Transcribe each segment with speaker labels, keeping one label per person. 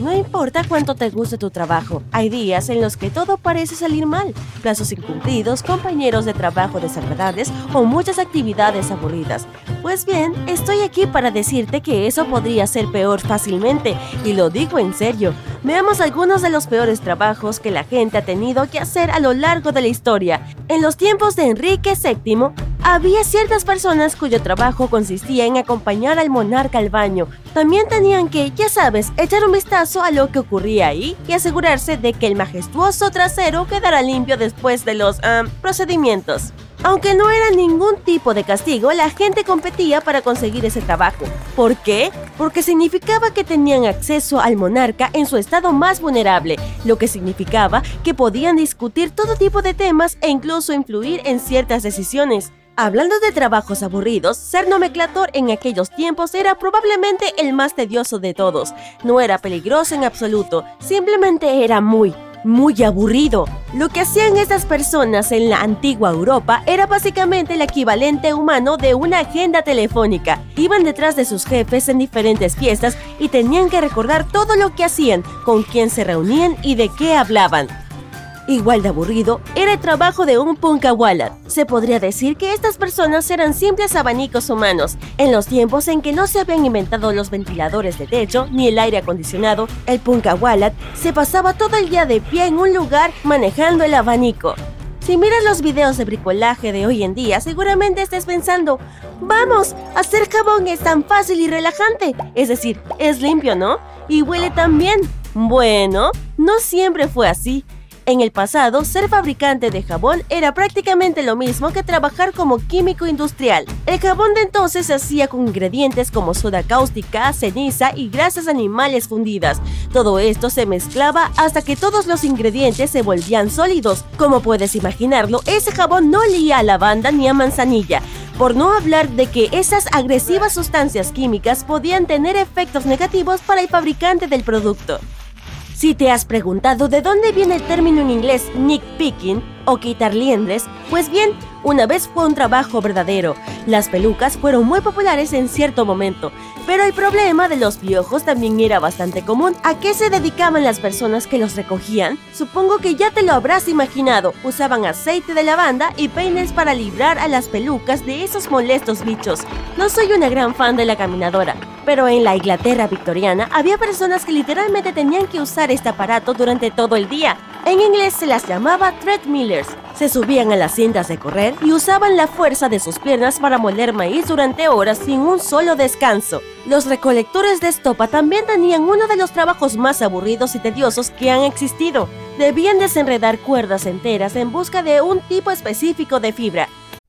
Speaker 1: No importa cuánto te guste tu trabajo, hay días en los que todo parece salir mal. Plazos incumplidos, compañeros de trabajo desagradables o muchas actividades aburridas. Pues bien, estoy aquí para decirte que eso podría ser peor fácilmente, y lo digo en serio. Veamos algunos de los peores trabajos que la gente ha tenido que hacer a lo largo de la historia. En los tiempos de Enrique VII, había ciertas personas cuyo trabajo consistía en acompañar al monarca al baño. También tenían que, ya sabes, echar un vistazo a lo que ocurría ahí y asegurarse de que el majestuoso trasero quedara limpio después de los procedimientos. Aunque no era ningún tipo de castigo, la gente competía para conseguir ese trabajo. ¿Por qué? Porque significaba que tenían acceso al monarca en su estado más vulnerable, lo que significaba que podían discutir todo tipo de temas e incluso influir en ciertas decisiones. Hablando de trabajos aburridos, ser nomenclator en aquellos tiempos era probablemente el más tedioso de todos. No era peligroso en absoluto, simplemente era muy, muy aburrido. Lo que hacían estas personas en la antigua Europa era básicamente el equivalente humano de una agenda telefónica. Iban detrás de sus jefes en diferentes fiestas y tenían que recordar todo lo que hacían, con quién se reunían y de qué hablaban. Igual de aburrido era el trabajo de un punkawala. Se podría decir que estas personas eran simples abanicos humanos. En los tiempos en que no se habían inventado los ventiladores de techo ni el aire acondicionado, el punkawala se pasaba todo el día de pie en un lugar manejando el abanico. Si miras los videos de bricolaje de hoy en día, seguramente estés pensando, vamos, hacer jabón es tan fácil y relajante. Es decir, es limpio, ¿no? Y huele tan bien. Bueno, no siempre fue así. En el pasado, ser fabricante de jabón era prácticamente lo mismo que trabajar como químico industrial. El jabón de entonces se hacía con ingredientes como soda cáustica, ceniza y grasas animales fundidas. Todo esto se mezclaba hasta que todos los ingredientes se volvían sólidos. Como puedes imaginarlo, ese jabón no olía a lavanda ni a manzanilla, por no hablar de que esas agresivas sustancias químicas podían tener efectos negativos para el fabricante del producto. Si te has preguntado de dónde viene el término en inglés nick picking o quitar liendres, pues bien, una vez fue un trabajo verdadero. Las pelucas fueron muy populares en cierto momento, pero el problema de los piojos también era bastante común. ¿A qué se dedicaban las personas que los recogían? Supongo que ya te lo habrás imaginado. Usaban aceite de lavanda y peines para librar a las pelucas de esos molestos bichos. No soy una gran fan de la caminadora, pero en la Inglaterra victoriana había personas que literalmente tenían que usar este aparato durante todo el día. En inglés se las llamaba treadmillers. Se subían a las cintas de correr y usaban la fuerza de sus piernas para moler maíz durante horas sin un solo descanso. Los recolectores de estopa también tenían uno de los trabajos más aburridos y tediosos que han existido. Debían desenredar cuerdas enteras en busca de un tipo específico de fibra.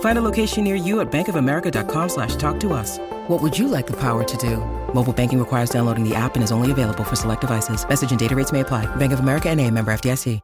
Speaker 2: Find a location near you at bankofamerica.com slash talk to us. What would you like the power to do? Mobile banking requires downloading the app and is only available for select devices. Message and data rates may apply. Bank of America and a member FDIC.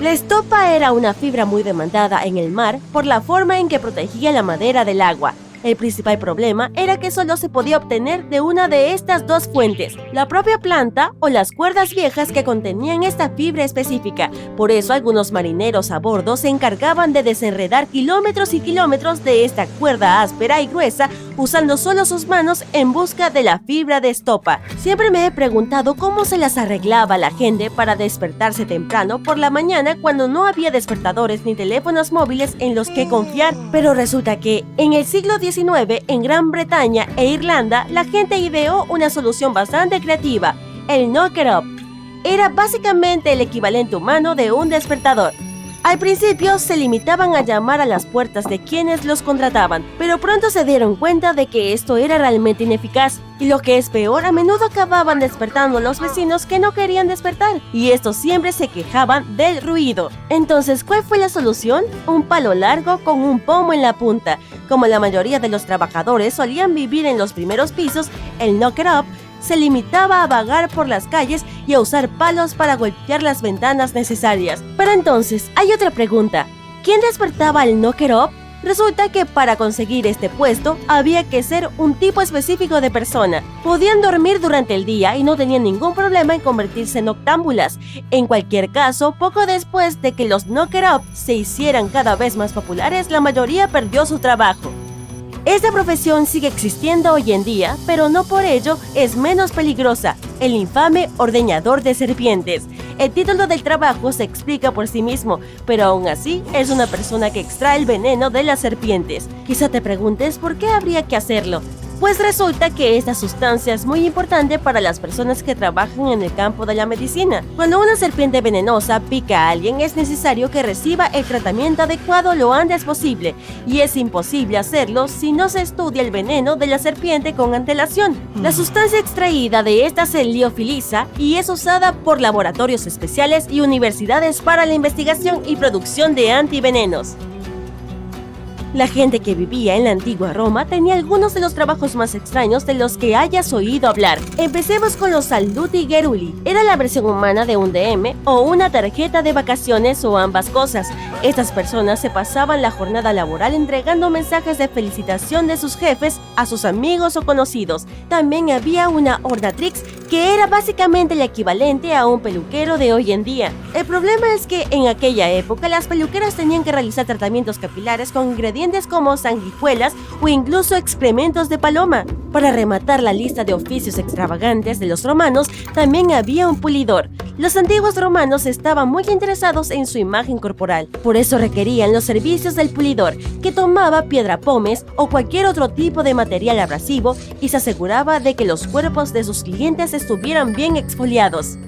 Speaker 1: La estopa era una fibra muy demandada en el mar por la forma en que protegía la madera del agua. El principal problema era que solo se podía obtener de una de estas dos fuentes, la propia planta o las cuerdas viejas que contenían esta fibra específica. Por eso algunos marineros a bordo se encargaban de desenredar kilómetros y kilómetros de esta cuerda áspera y gruesa usando solo sus manos en busca de la fibra de estopa. Siempre me he preguntado cómo se las arreglaba la gente para despertarse temprano por la mañana cuando no había despertadores ni teléfonos móviles en los que confiar, pero resulta que en el siglo XIX en Gran Bretaña e Irlanda, la gente ideó una solución bastante creativa, el Knocker Up. Era básicamente el equivalente humano de un despertador. Al principio se limitaban a llamar a las puertas de quienes los contrataban, pero pronto se dieron cuenta de que esto era realmente ineficaz y lo que es peor, a menudo acababan despertando a los vecinos que no querían despertar y estos siempre se quejaban del ruido. Entonces, ¿cuál fue la solución? Un palo largo con un pomo en la punta. Como la mayoría de los trabajadores solían vivir en los primeros pisos, el knock it up se limitaba a vagar por las calles y a usar palos para golpear las ventanas necesarias. Pero entonces, hay otra pregunta. ¿Quién despertaba al knocker up? Resulta que para conseguir este puesto había que ser un tipo específico de persona. Podían dormir durante el día y no tenían ningún problema en convertirse en noctámbulas. En cualquier caso, poco después de que los knocker up se hicieran cada vez más populares, la mayoría perdió su trabajo. Esta profesión sigue existiendo hoy en día, pero no por ello es menos peligrosa, el infame ordeñador de serpientes. El título del trabajo se explica por sí mismo, pero aún así es una persona que extrae el veneno de las serpientes. Quizá te preguntes por qué habría que hacerlo. Pues resulta que esta sustancia es muy importante para las personas que trabajan en el campo de la medicina. Cuando una serpiente venenosa pica a alguien es necesario que reciba el tratamiento adecuado lo antes posible y es imposible hacerlo si no se estudia el veneno de la serpiente con antelación. La sustancia extraída de esta se liofiliza y es usada por laboratorios especiales y universidades para la investigación y producción de antivenenos. La gente que vivía en la antigua Roma tenía algunos de los trabajos más extraños de los que hayas oído hablar. Empecemos con los saluti geruli. Era la versión humana de un DM o una tarjeta de vacaciones o ambas cosas. Estas personas se pasaban la jornada laboral entregando mensajes de felicitación de sus jefes a sus amigos o conocidos. También había una ordatrix que era básicamente el equivalente a un peluquero de hoy en día. El problema es que en aquella época las peluqueras tenían que realizar tratamientos capilares con ingredientes como sanguijuelas o incluso excrementos de paloma. Para rematar la lista de oficios extravagantes de los romanos, también había un pulidor. Los antiguos romanos estaban muy interesados en su imagen corporal, por eso requerían los servicios del pulidor, que tomaba piedra pomes o cualquier otro tipo de material abrasivo y se aseguraba de que los cuerpos de sus clientes estuvieran bien exfoliados.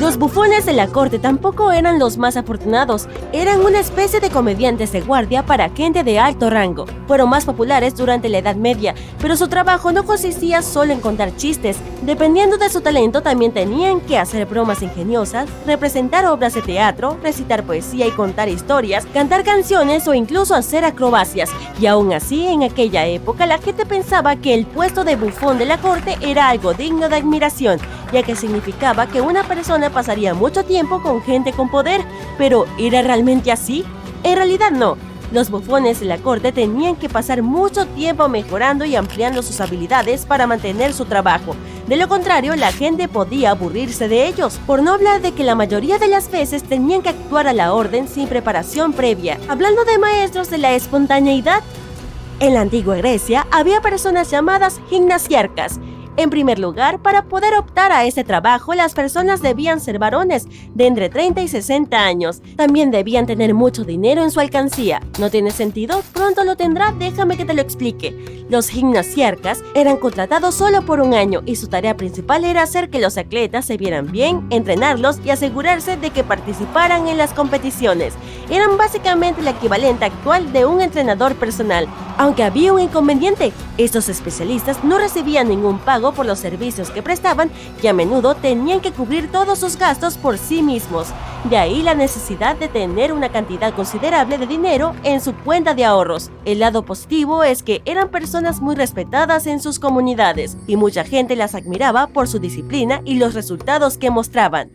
Speaker 1: Los bufones de la corte tampoco eran los más afortunados, eran una especie de comediantes de guardia para gente de alto rango. Fueron más populares durante la Edad Media, pero su trabajo no consistía solo en contar chistes. Dependiendo de su talento, también tenían que hacer bromas ingeniosas, representar obras de teatro, recitar poesía y contar historias, cantar canciones o incluso hacer acrobacias. Y aún así, en aquella época, la gente pensaba que el puesto de bufón de la corte era algo digno de admiración, ya que significaba que una persona pasaría mucho tiempo con gente con poder, pero ¿era realmente así? En realidad no. Los bufones de la corte tenían que pasar mucho tiempo mejorando y ampliando sus habilidades para mantener su trabajo. De lo contrario, la gente podía aburrirse de ellos, por no hablar de que la mayoría de las veces tenían que actuar a la orden sin preparación previa. Hablando de maestros de la espontaneidad, en la antigua Grecia había personas llamadas gimnasiarcas, en primer lugar, para poder optar a este trabajo, las personas debían ser varones de entre 30 y 60 años. También debían tener mucho dinero en su alcancía. ¿No tiene sentido? Pronto lo tendrá, déjame que te lo explique. Los gimnasiarcas eran contratados solo por un año y su tarea principal era hacer que los atletas se vieran bien, entrenarlos y asegurarse de que participaran en las competiciones. Eran básicamente el equivalente actual de un entrenador personal. Aunque había un inconveniente, estos especialistas no recibían ningún pago por los servicios que prestaban y a menudo tenían que cubrir todos sus gastos por sí mismos. De ahí la necesidad de tener una cantidad considerable de dinero en su cuenta de ahorros. El lado positivo es que eran personas muy respetadas en sus comunidades y mucha gente las admiraba por su disciplina y los resultados que mostraban.